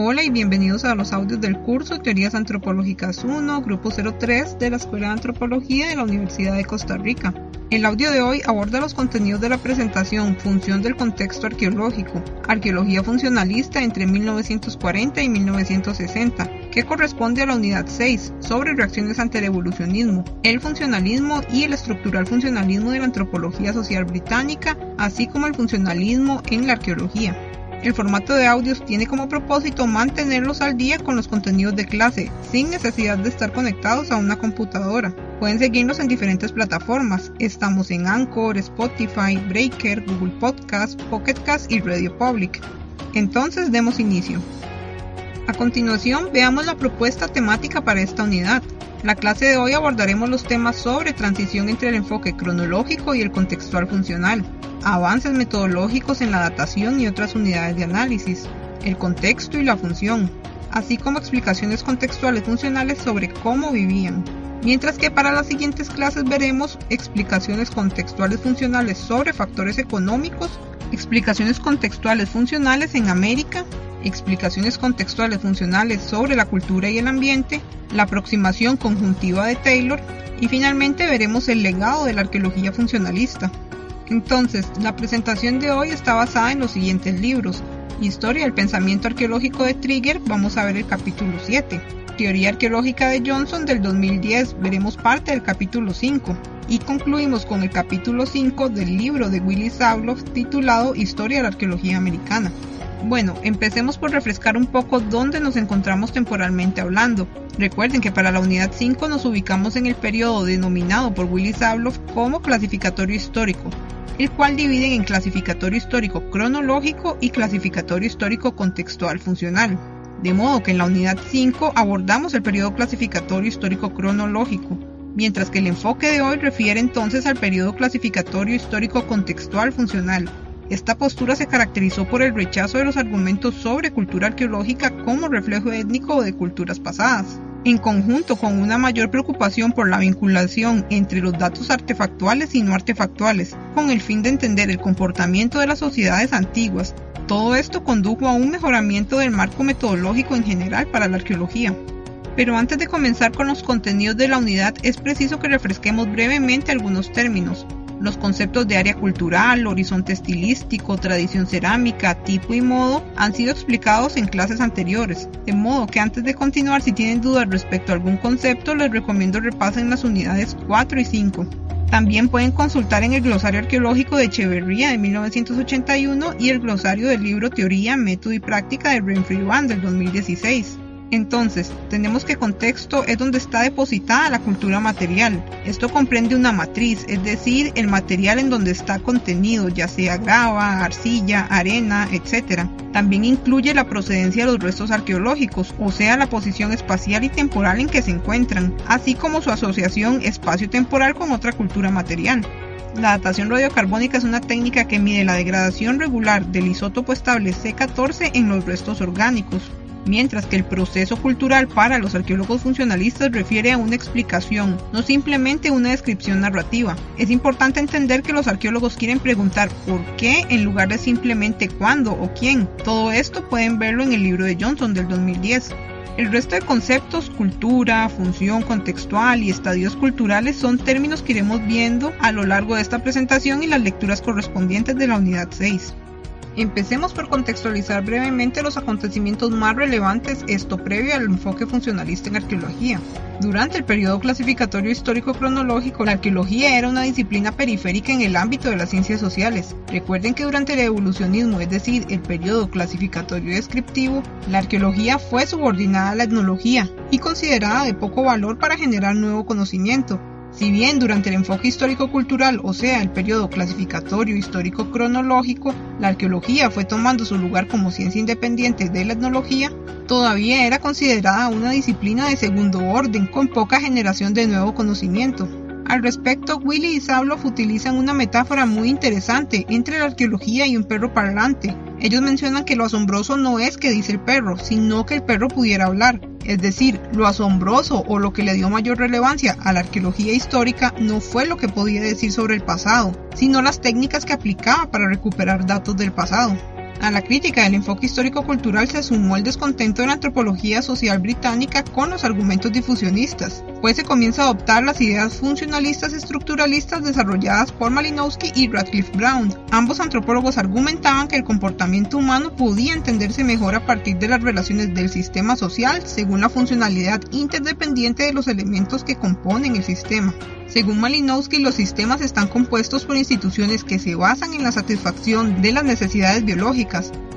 Hola y bienvenidos a los audios del curso Teorías Antropológicas 1, Grupo 03 de la Escuela de Antropología de la Universidad de Costa Rica. El audio de hoy aborda los contenidos de la presentación Función del contexto arqueológico, Arqueología funcionalista entre 1940 y 1960, que corresponde a la unidad 6 sobre reacciones ante el evolucionismo, el funcionalismo y el estructural funcionalismo de la antropología social británica, así como el funcionalismo en la arqueología. El formato de audios tiene como propósito mantenerlos al día con los contenidos de clase, sin necesidad de estar conectados a una computadora. Pueden seguirnos en diferentes plataformas. Estamos en Anchor, Spotify, Breaker, Google Podcast, Pocket Cast y Radio Public. Entonces demos inicio. A continuación veamos la propuesta temática para esta unidad. La clase de hoy abordaremos los temas sobre transición entre el enfoque cronológico y el contextual funcional, avances metodológicos en la datación y otras unidades de análisis, el contexto y la función, así como explicaciones contextuales funcionales sobre cómo vivían. Mientras que para las siguientes clases veremos explicaciones contextuales funcionales sobre factores económicos, explicaciones contextuales funcionales en América, explicaciones contextuales funcionales sobre la cultura y el ambiente, la aproximación conjuntiva de Taylor y finalmente veremos el legado de la arqueología funcionalista. Entonces, la presentación de hoy está basada en los siguientes libros. Historia del pensamiento arqueológico de Trigger, vamos a ver el capítulo 7. Teoría arqueológica de Johnson del 2010, veremos parte del capítulo 5. Y concluimos con el capítulo 5 del libro de Willy Sauloff titulado Historia de la arqueología americana. Bueno, empecemos por refrescar un poco dónde nos encontramos temporalmente hablando. Recuerden que para la unidad 5 nos ubicamos en el periodo denominado por Willy Sauloff como clasificatorio histórico, el cual dividen en clasificatorio histórico cronológico y clasificatorio histórico contextual funcional. De modo que en la unidad 5 abordamos el periodo clasificatorio histórico cronológico, mientras que el enfoque de hoy refiere entonces al periodo clasificatorio histórico contextual funcional. Esta postura se caracterizó por el rechazo de los argumentos sobre cultura arqueológica como reflejo étnico de culturas pasadas en conjunto con una mayor preocupación por la vinculación entre los datos artefactuales y no artefactuales, con el fin de entender el comportamiento de las sociedades antiguas. Todo esto condujo a un mejoramiento del marco metodológico en general para la arqueología. Pero antes de comenzar con los contenidos de la unidad es preciso que refresquemos brevemente algunos términos, los conceptos de área cultural, horizonte estilístico, tradición cerámica, tipo y modo han sido explicados en clases anteriores, de modo que antes de continuar si tienen dudas respecto a algún concepto les recomiendo repasen las unidades 4 y 5. También pueden consultar en el glosario arqueológico de Echeverría de 1981 y el glosario del libro Teoría, Método y Práctica de Renfrew Van del 2016. Entonces, tenemos que contexto es donde está depositada la cultura material. Esto comprende una matriz, es decir, el material en donde está contenido, ya sea grava, arcilla, arena, etc. También incluye la procedencia de los restos arqueológicos, o sea, la posición espacial y temporal en que se encuentran, así como su asociación espacio-temporal con otra cultura material. La datación radiocarbónica es una técnica que mide la degradación regular del isótopo estable C14 en los restos orgánicos mientras que el proceso cultural para los arqueólogos funcionalistas refiere a una explicación, no simplemente una descripción narrativa. Es importante entender que los arqueólogos quieren preguntar por qué en lugar de simplemente cuándo o quién. Todo esto pueden verlo en el libro de Johnson del 2010. El resto de conceptos, cultura, función contextual y estadios culturales son términos que iremos viendo a lo largo de esta presentación y las lecturas correspondientes de la unidad 6. Empecemos por contextualizar brevemente los acontecimientos más relevantes, esto previo al enfoque funcionalista en arqueología. Durante el periodo clasificatorio histórico cronológico, la arqueología era una disciplina periférica en el ámbito de las ciencias sociales. Recuerden que durante el evolucionismo, es decir, el periodo clasificatorio descriptivo, la arqueología fue subordinada a la etnología y considerada de poco valor para generar nuevo conocimiento. Si bien durante el enfoque histórico-cultural, o sea, el periodo clasificatorio histórico-cronológico, la arqueología fue tomando su lugar como ciencia independiente de la etnología, todavía era considerada una disciplina de segundo orden con poca generación de nuevo conocimiento. Al respecto, Willy y Sabloff utilizan una metáfora muy interesante entre la arqueología y un perro parlante. Ellos mencionan que lo asombroso no es que dice el perro, sino que el perro pudiera hablar. Es decir, lo asombroso o lo que le dio mayor relevancia a la arqueología histórica no fue lo que podía decir sobre el pasado, sino las técnicas que aplicaba para recuperar datos del pasado. A la crítica del enfoque histórico-cultural se sumó el descontento de la antropología social británica con los argumentos difusionistas, pues se comienza a adoptar las ideas funcionalistas estructuralistas desarrolladas por Malinowski y Radcliffe Brown. Ambos antropólogos argumentaban que el comportamiento humano podía entenderse mejor a partir de las relaciones del sistema social según la funcionalidad interdependiente de los elementos que componen el sistema. Según Malinowski, los sistemas están compuestos por instituciones que se basan en la satisfacción de las necesidades biológicas.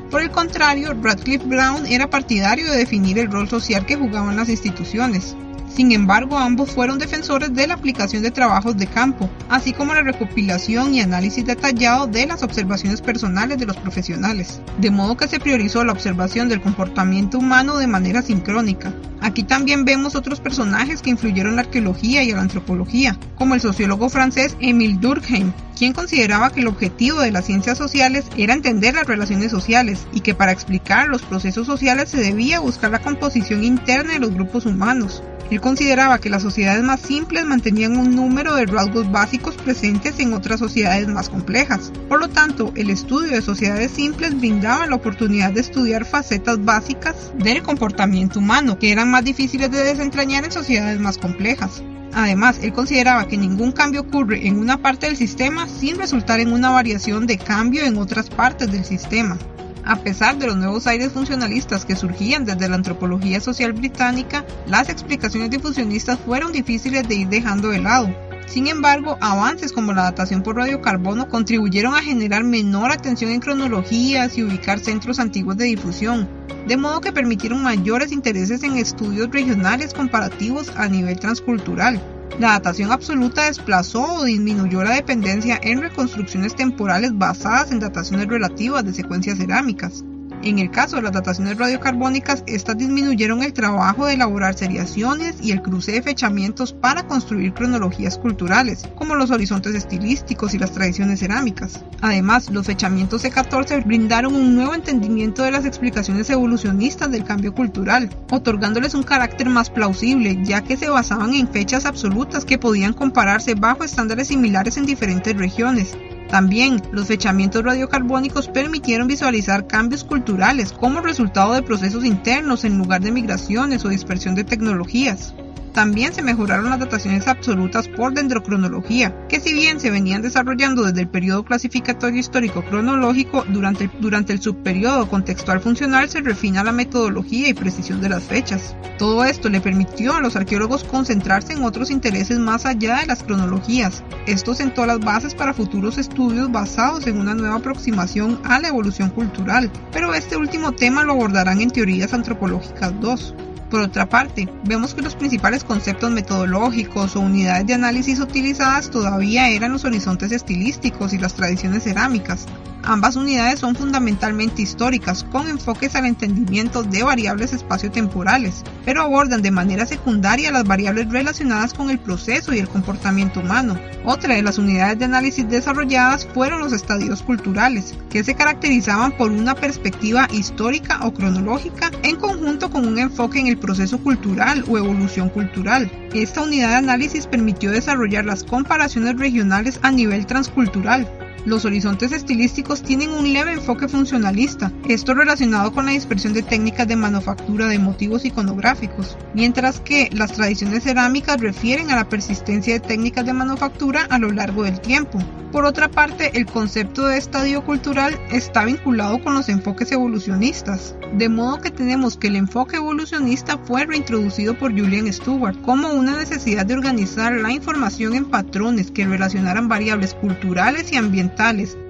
Por el contrario, Radcliffe Brown era partidario de definir el rol social que jugaban las instituciones. Sin embargo, ambos fueron defensores de la aplicación de trabajos de campo, así como la recopilación y análisis detallado de las observaciones personales de los profesionales, de modo que se priorizó la observación del comportamiento humano de manera sincrónica. Aquí también vemos otros personajes que influyeron en la arqueología y la antropología, como el sociólogo francés Émile Durkheim, quien consideraba que el objetivo de las ciencias sociales era entender las relaciones sociales y que para explicar los procesos sociales se debía buscar la composición interna de los grupos humanos. Él consideraba que las sociedades más simples mantenían un número de rasgos básicos presentes en otras sociedades más complejas. Por lo tanto, el estudio de sociedades simples brindaba la oportunidad de estudiar facetas básicas del comportamiento humano, que eran más difíciles de desentrañar en sociedades más complejas. Además, él consideraba que ningún cambio ocurre en una parte del sistema sin resultar en una variación de cambio en otras partes del sistema. A pesar de los nuevos aires funcionalistas que surgían desde la antropología social británica, las explicaciones difusionistas fueron difíciles de ir dejando de lado. Sin embargo, avances como la datación por radiocarbono contribuyeron a generar menor atención en cronologías y ubicar centros antiguos de difusión, de modo que permitieron mayores intereses en estudios regionales comparativos a nivel transcultural. La datación absoluta desplazó o disminuyó la dependencia en reconstrucciones temporales basadas en dataciones relativas de secuencias cerámicas. En el caso de las dataciones radiocarbónicas, estas disminuyeron el trabajo de elaborar seriaciones y el cruce de fechamientos para construir cronologías culturales, como los horizontes estilísticos y las tradiciones cerámicas. Además, los fechamientos C14 brindaron un nuevo entendimiento de las explicaciones evolucionistas del cambio cultural, otorgándoles un carácter más plausible, ya que se basaban en fechas absolutas que podían compararse bajo estándares similares en diferentes regiones, también, los fechamientos radiocarbónicos permitieron visualizar cambios culturales como resultado de procesos internos en lugar de migraciones o dispersión de tecnologías. También se mejoraron las dataciones absolutas por dendrocronología, que si bien se venían desarrollando desde el periodo clasificatorio histórico cronológico, durante, durante el subperiodo contextual funcional se refina la metodología y precisión de las fechas. Todo esto le permitió a los arqueólogos concentrarse en otros intereses más allá de las cronologías. Esto sentó las bases para futuros estudios basados en una nueva aproximación a la evolución cultural, pero este último tema lo abordarán en teorías antropológicas 2. Por otra parte, vemos que los principales conceptos metodológicos o unidades de análisis utilizadas todavía eran los horizontes estilísticos y las tradiciones cerámicas, Ambas unidades son fundamentalmente históricas, con enfoques al entendimiento de variables espaciotemporales, pero abordan de manera secundaria las variables relacionadas con el proceso y el comportamiento humano. Otra de las unidades de análisis desarrolladas fueron los estadios culturales, que se caracterizaban por una perspectiva histórica o cronológica en conjunto con un enfoque en el proceso cultural o evolución cultural. Esta unidad de análisis permitió desarrollar las comparaciones regionales a nivel transcultural, los horizontes estilísticos tienen un leve enfoque funcionalista, esto relacionado con la dispersión de técnicas de manufactura de motivos iconográficos, mientras que las tradiciones cerámicas refieren a la persistencia de técnicas de manufactura a lo largo del tiempo. Por otra parte, el concepto de estadio cultural está vinculado con los enfoques evolucionistas, de modo que tenemos que el enfoque evolucionista fue reintroducido por Julian Stewart como una necesidad de organizar la información en patrones que relacionaran variables culturales y ambientales,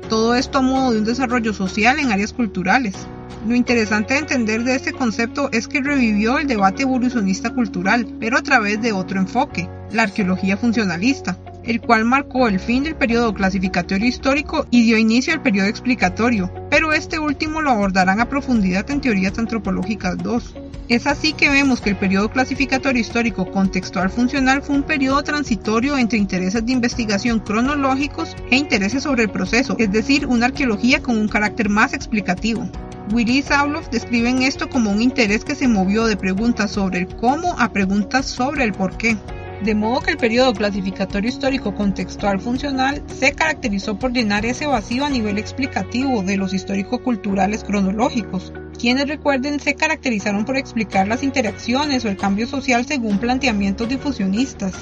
todo esto a modo de un desarrollo social en áreas culturales. Lo interesante de entender de este concepto es que revivió el debate evolucionista cultural, pero a través de otro enfoque, la arqueología funcionalista el cual marcó el fin del periodo clasificatorio histórico y dio inicio al periodo explicatorio, pero este último lo abordarán a profundidad en teorías antropológicas 2. Es así que vemos que el periodo clasificatorio histórico contextual funcional fue un periodo transitorio entre intereses de investigación cronológicos e intereses sobre el proceso, es decir, una arqueología con un carácter más explicativo. Willy Sauloff describen esto como un interés que se movió de preguntas sobre el cómo a preguntas sobre el por qué. De modo que el periodo clasificatorio histórico contextual funcional se caracterizó por llenar ese vacío a nivel explicativo de los histórico-culturales cronológicos, quienes recuerden se caracterizaron por explicar las interacciones o el cambio social según planteamientos difusionistas.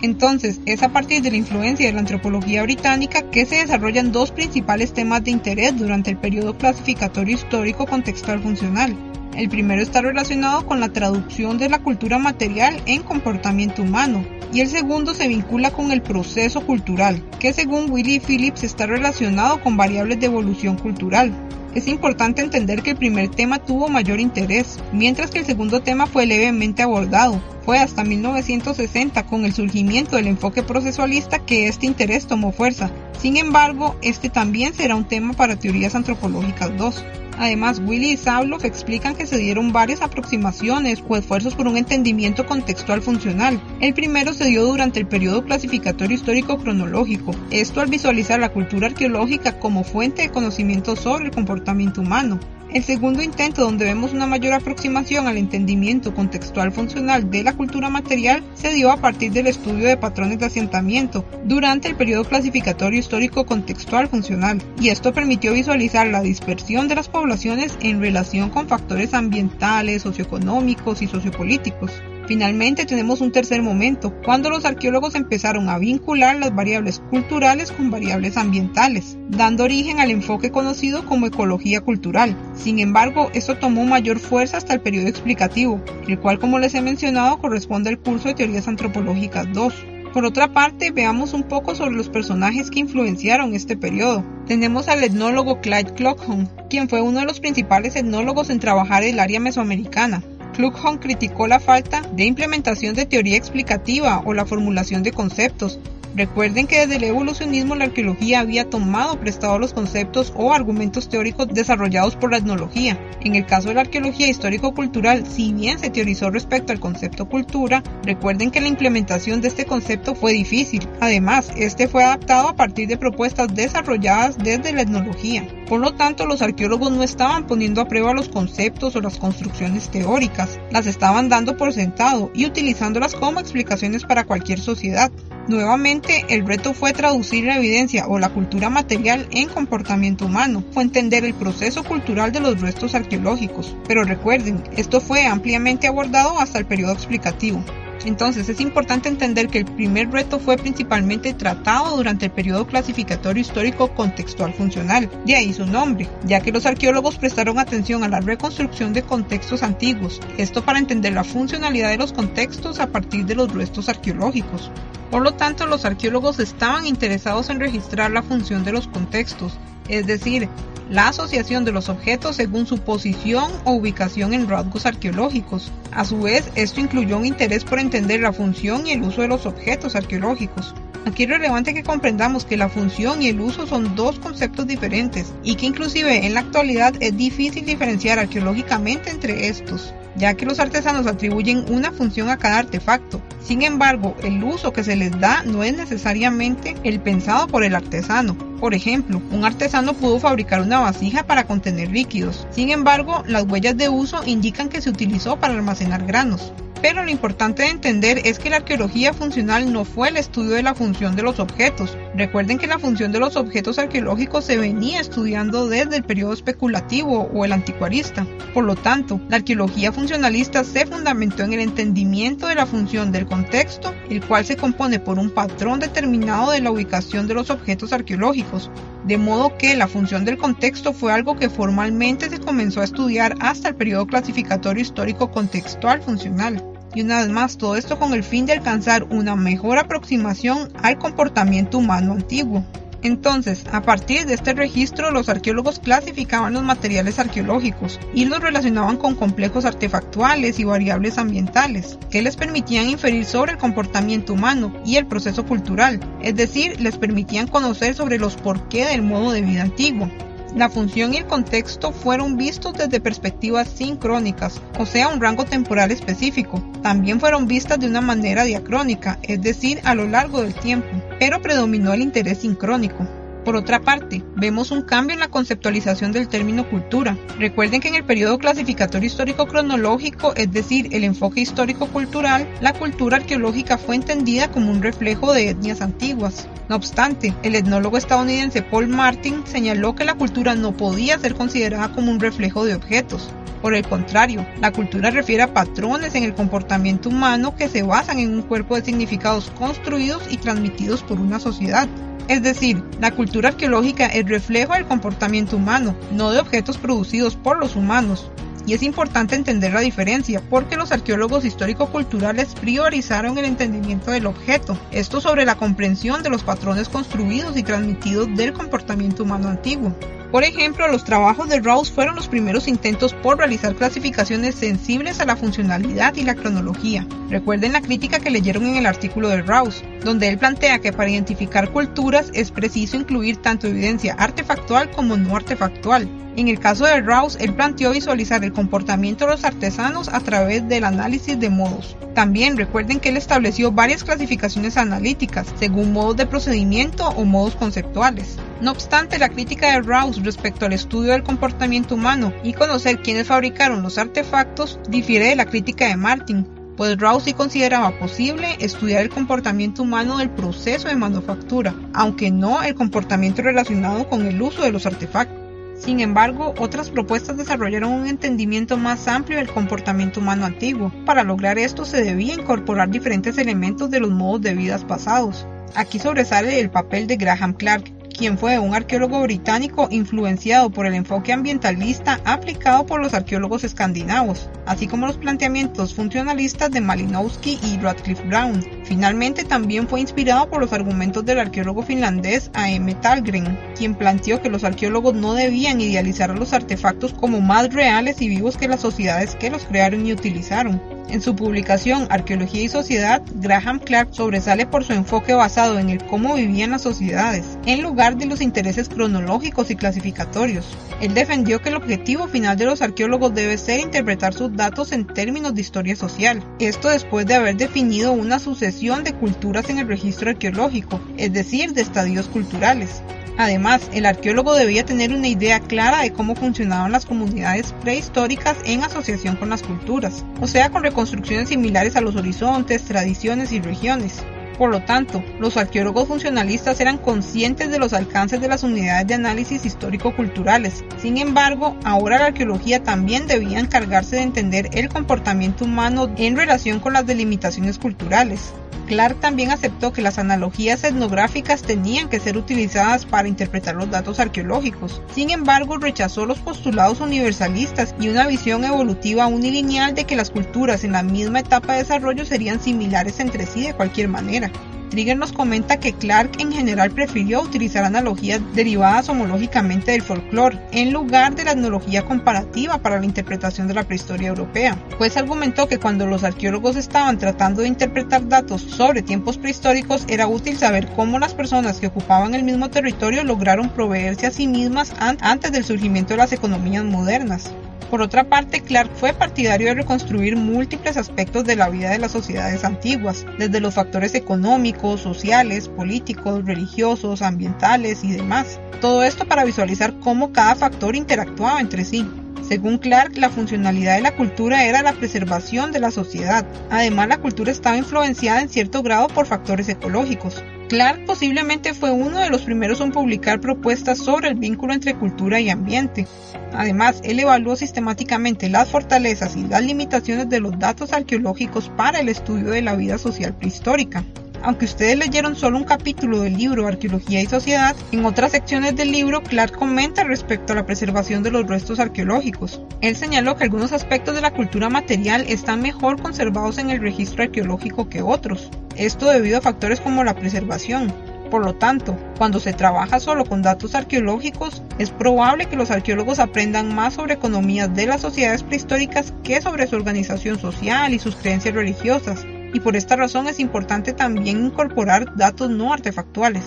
Entonces, es a partir de la influencia de la antropología británica que se desarrollan dos principales temas de interés durante el periodo clasificatorio histórico contextual funcional. El primero está relacionado con la traducción de la cultura material en comportamiento humano, y el segundo se vincula con el proceso cultural, que según Willie Phillips está relacionado con variables de evolución cultural. Es importante entender que el primer tema tuvo mayor interés, mientras que el segundo tema fue levemente abordado. Fue hasta 1960, con el surgimiento del enfoque procesualista, que este interés tomó fuerza. Sin embargo, este también será un tema para teorías antropológicas 2. Además, Willy y Sabloff explican que se dieron varias aproximaciones o esfuerzos por un entendimiento contextual funcional. El primero se dio durante el periodo clasificatorio histórico cronológico, esto al visualizar la cultura arqueológica como fuente de conocimiento sobre el comportamiento humano. El segundo intento, donde vemos una mayor aproximación al entendimiento contextual funcional de la cultura material, se dio a partir del estudio de patrones de asentamiento durante el periodo clasificatorio histórico contextual funcional, y esto permitió visualizar la dispersión de las poblaciones en relación con factores ambientales, socioeconómicos y sociopolíticos. Finalmente tenemos un tercer momento, cuando los arqueólogos empezaron a vincular las variables culturales con variables ambientales, dando origen al enfoque conocido como ecología cultural. Sin embargo, esto tomó mayor fuerza hasta el periodo explicativo, el cual como les he mencionado corresponde al curso de teorías antropológicas 2. Por otra parte, veamos un poco sobre los personajes que influenciaron este periodo. Tenemos al etnólogo Clyde Clockham, quien fue uno de los principales etnólogos en trabajar el área mesoamericana. Kluckhohn criticó la falta de implementación de teoría explicativa o la formulación de conceptos, Recuerden que desde el evolucionismo la arqueología había tomado prestado los conceptos o argumentos teóricos desarrollados por la etnología. En el caso de la arqueología histórico-cultural, si bien se teorizó respecto al concepto cultura, recuerden que la implementación de este concepto fue difícil. Además, este fue adaptado a partir de propuestas desarrolladas desde la etnología. Por lo tanto, los arqueólogos no estaban poniendo a prueba los conceptos o las construcciones teóricas, las estaban dando por sentado y utilizándolas como explicaciones para cualquier sociedad. Nuevamente, el reto fue traducir la evidencia o la cultura material en comportamiento humano, fue entender el proceso cultural de los restos arqueológicos. Pero recuerden, esto fue ampliamente abordado hasta el periodo explicativo. Entonces es importante entender que el primer reto fue principalmente tratado durante el periodo clasificatorio histórico contextual funcional, de ahí su nombre, ya que los arqueólogos prestaron atención a la reconstrucción de contextos antiguos, esto para entender la funcionalidad de los contextos a partir de los restos arqueológicos. Por lo tanto, los arqueólogos estaban interesados en registrar la función de los contextos, es decir, la asociación de los objetos según su posición o ubicación en rasgos arqueológicos. A su vez, esto incluyó un interés por entender la función y el uso de los objetos arqueológicos. Aquí es relevante que comprendamos que la función y el uso son dos conceptos diferentes y que inclusive en la actualidad es difícil diferenciar arqueológicamente entre estos ya que los artesanos atribuyen una función a cada artefacto. Sin embargo, el uso que se les da no es necesariamente el pensado por el artesano. Por ejemplo, un artesano pudo fabricar una vasija para contener líquidos. Sin embargo, las huellas de uso indican que se utilizó para almacenar granos. Pero lo importante de entender es que la arqueología funcional no fue el estudio de la función de los objetos. Recuerden que la función de los objetos arqueológicos se venía estudiando desde el periodo especulativo o el anticuarista. Por lo tanto, la arqueología funcionalista se fundamentó en el entendimiento de la función del contexto, el cual se compone por un patrón determinado de la ubicación de los objetos arqueológicos, de modo que la función del contexto fue algo que formalmente se comenzó a estudiar hasta el periodo clasificatorio histórico contextual funcional. Y una vez más, todo esto con el fin de alcanzar una mejor aproximación al comportamiento humano antiguo. Entonces, a partir de este registro, los arqueólogos clasificaban los materiales arqueológicos y los relacionaban con complejos artefactuales y variables ambientales, que les permitían inferir sobre el comportamiento humano y el proceso cultural, es decir, les permitían conocer sobre los porqué del modo de vida antiguo. La función y el contexto fueron vistos desde perspectivas sincrónicas, o sea, un rango temporal específico. También fueron vistas de una manera diacrónica, es decir, a lo largo del tiempo, pero predominó el interés sincrónico. Por otra parte, vemos un cambio en la conceptualización del término cultura. Recuerden que en el periodo clasificatorio histórico cronológico, es decir, el enfoque histórico-cultural, la cultura arqueológica fue entendida como un reflejo de etnias antiguas. No obstante, el etnólogo estadounidense Paul Martin señaló que la cultura no podía ser considerada como un reflejo de objetos. Por el contrario, la cultura refiere a patrones en el comportamiento humano que se basan en un cuerpo de significados construidos y transmitidos por una sociedad. Es decir, la cultura arqueológica es reflejo del comportamiento humano, no de objetos producidos por los humanos. Y es importante entender la diferencia, porque los arqueólogos histórico-culturales priorizaron el entendimiento del objeto, esto sobre la comprensión de los patrones construidos y transmitidos del comportamiento humano antiguo. Por ejemplo, los trabajos de Rouse fueron los primeros intentos por realizar clasificaciones sensibles a la funcionalidad y la cronología. Recuerden la crítica que leyeron en el artículo de Rouse, donde él plantea que para identificar culturas es preciso incluir tanto evidencia artefactual como no artefactual. En el caso de Rouse, él planteó visualizar el comportamiento de los artesanos a través del análisis de modos. También recuerden que él estableció varias clasificaciones analíticas, según modos de procedimiento o modos conceptuales. No obstante, la crítica de Rouse respecto al estudio del comportamiento humano y conocer quiénes fabricaron los artefactos difiere de la crítica de Martin, pues Rouse sí consideraba posible estudiar el comportamiento humano del proceso de manufactura, aunque no el comportamiento relacionado con el uso de los artefactos. Sin embargo, otras propuestas desarrollaron un entendimiento más amplio del comportamiento humano antiguo. Para lograr esto se debía incorporar diferentes elementos de los modos de vida pasados. Aquí sobresale el papel de Graham Clark, quien fue un arqueólogo británico influenciado por el enfoque ambientalista aplicado por los arqueólogos escandinavos, así como los planteamientos funcionalistas de Malinowski y Radcliffe Brown. Finalmente también fue inspirado por los argumentos del arqueólogo finlandés A.M. Talgren, quien planteó que los arqueólogos no debían idealizar a los artefactos como más reales y vivos que las sociedades que los crearon y utilizaron. En su publicación Arqueología y Sociedad, Graham Clark sobresale por su enfoque basado en el cómo vivían las sociedades, en lugar de los intereses cronológicos y clasificatorios. Él defendió que el objetivo final de los arqueólogos debe ser interpretar sus datos en términos de historia social. Esto después de haber definido una sucesión de culturas en el registro arqueológico, es decir, de estadios culturales. Además, el arqueólogo debía tener una idea clara de cómo funcionaban las comunidades prehistóricas en asociación con las culturas, o sea, con reconstrucciones similares a los horizontes, tradiciones y regiones. Por lo tanto, los arqueólogos funcionalistas eran conscientes de los alcances de las unidades de análisis histórico-culturales. Sin embargo, ahora la arqueología también debía encargarse de entender el comportamiento humano en relación con las delimitaciones culturales. Clark también aceptó que las analogías etnográficas tenían que ser utilizadas para interpretar los datos arqueológicos. Sin embargo, rechazó los postulados universalistas y una visión evolutiva unilineal de que las culturas en la misma etapa de desarrollo serían similares entre sí de cualquier manera. Trigger nos comenta que Clark en general prefirió utilizar analogías derivadas homológicamente del folclore en lugar de la etnología comparativa para la interpretación de la prehistoria europea, pues argumentó que cuando los arqueólogos estaban tratando de interpretar datos sobre tiempos prehistóricos era útil saber cómo las personas que ocupaban el mismo territorio lograron proveerse a sí mismas antes del surgimiento de las economías modernas. Por otra parte, Clark fue partidario de reconstruir múltiples aspectos de la vida de las sociedades antiguas, desde los factores económicos, sociales, políticos, religiosos, ambientales y demás. Todo esto para visualizar cómo cada factor interactuaba entre sí. Según Clark, la funcionalidad de la cultura era la preservación de la sociedad. Además, la cultura estaba influenciada en cierto grado por factores ecológicos. Clark posiblemente fue uno de los primeros en publicar propuestas sobre el vínculo entre cultura y ambiente. Además, él evaluó sistemáticamente las fortalezas y las limitaciones de los datos arqueológicos para el estudio de la vida social prehistórica. Aunque ustedes leyeron solo un capítulo del libro Arqueología y Sociedad, en otras secciones del libro Clark comenta respecto a la preservación de los restos arqueológicos. Él señaló que algunos aspectos de la cultura material están mejor conservados en el registro arqueológico que otros. Esto debido a factores como la preservación, por lo tanto, cuando se trabaja solo con datos arqueológicos, es probable que los arqueólogos aprendan más sobre economías de las sociedades prehistóricas que sobre su organización social y sus creencias religiosas, y por esta razón es importante también incorporar datos no artefactuales.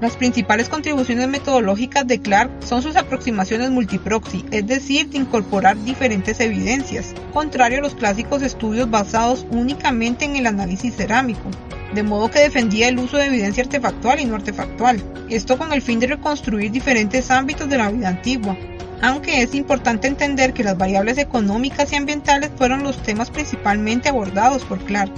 Las principales contribuciones metodológicas de Clark son sus aproximaciones multiproxy, es decir, de incorporar diferentes evidencias, contrario a los clásicos estudios basados únicamente en el análisis cerámico. de modo que defendía el uso de evidencia artefactual y no artefactual, esto con el fin de reconstruir diferentes ámbitos de la vida antigua, aunque es importante entender que las variables económicas y ambientales fueron los temas principalmente abordados por Clark.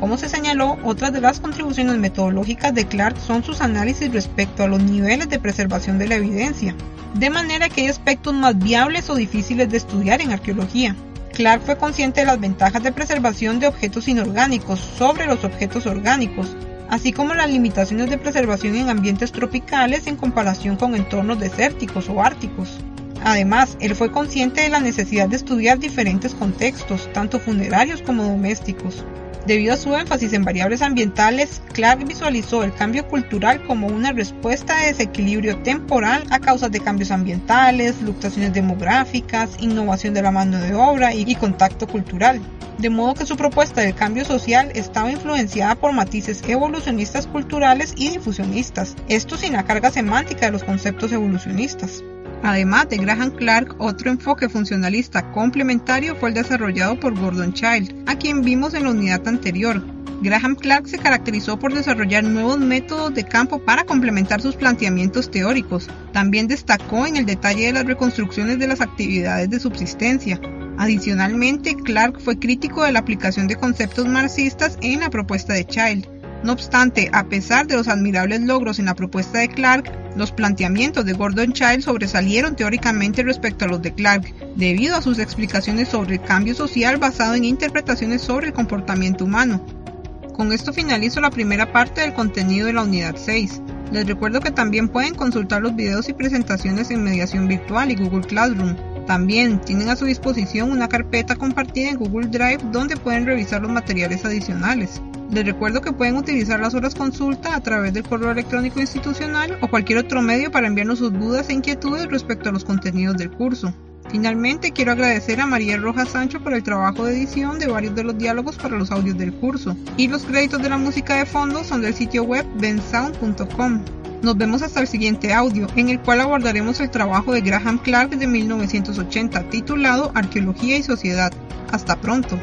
Como se señaló, otras de las contribuciones metodológicas de Clark son sus análisis respecto a los niveles de preservación de la evidencia, de manera que hay aspectos más viables o difíciles de estudiar en arqueología. Clark fue consciente de las ventajas de preservación de objetos inorgánicos sobre los objetos orgánicos, así como las limitaciones de preservación en ambientes tropicales en comparación con entornos desérticos o árticos. Además, él fue consciente de la necesidad de estudiar diferentes contextos, tanto funerarios como domésticos. Debido a su énfasis en variables ambientales, Clark visualizó el cambio cultural como una respuesta de desequilibrio temporal a causa de cambios ambientales, fluctuaciones demográficas, innovación de la mano de obra y, contacto cultural. De modo que su propuesta del cambio social estaba influenciada por matices evolucionistas culturales y difusionistas, esto sin la carga semántica de los conceptos evolucionistas. Además de Graham Clark, otro enfoque funcionalista complementario fue el desarrollado por Gordon Child, a quien vimos en la unidad anterior. Graham Clark se caracterizó por desarrollar nuevos métodos de campo para complementar sus planteamientos teóricos. También destacó en el detalle de las reconstrucciones de las actividades de subsistencia. Adicionalmente, Clark fue crítico de la aplicación de conceptos marxistas en la propuesta de Child. No obstante, a pesar de los admirables logros en la propuesta de Clark, los planteamientos de Gordon Child sobresalieron teóricamente respecto a los de Clark, debido a sus explicaciones sobre el cambio social basado en interpretaciones sobre el comportamiento humano. Con esto finalizo la primera parte del contenido de la unidad 6. Les recuerdo que también pueden consultar los videos y presentaciones en mediación virtual y Google Classroom. También tienen a su disposición una carpeta compartida en Google Drive donde pueden revisar los materiales adicionales. Les recuerdo que pueden utilizar las horas consulta a través del correo electrónico institucional o cualquier otro medio para enviarnos sus dudas e inquietudes respecto a los contenidos del curso. Finalmente, quiero agradecer a María Rojas Sancho por el trabajo de edición de varios de los diálogos para los audios del curso. Y los créditos de la música de fondo son del sitio web bensound.com. Nos vemos hasta el siguiente audio, en el cual abordaremos el trabajo de Graham Clark de 1980, titulado Arqueología y Sociedad. Hasta pronto.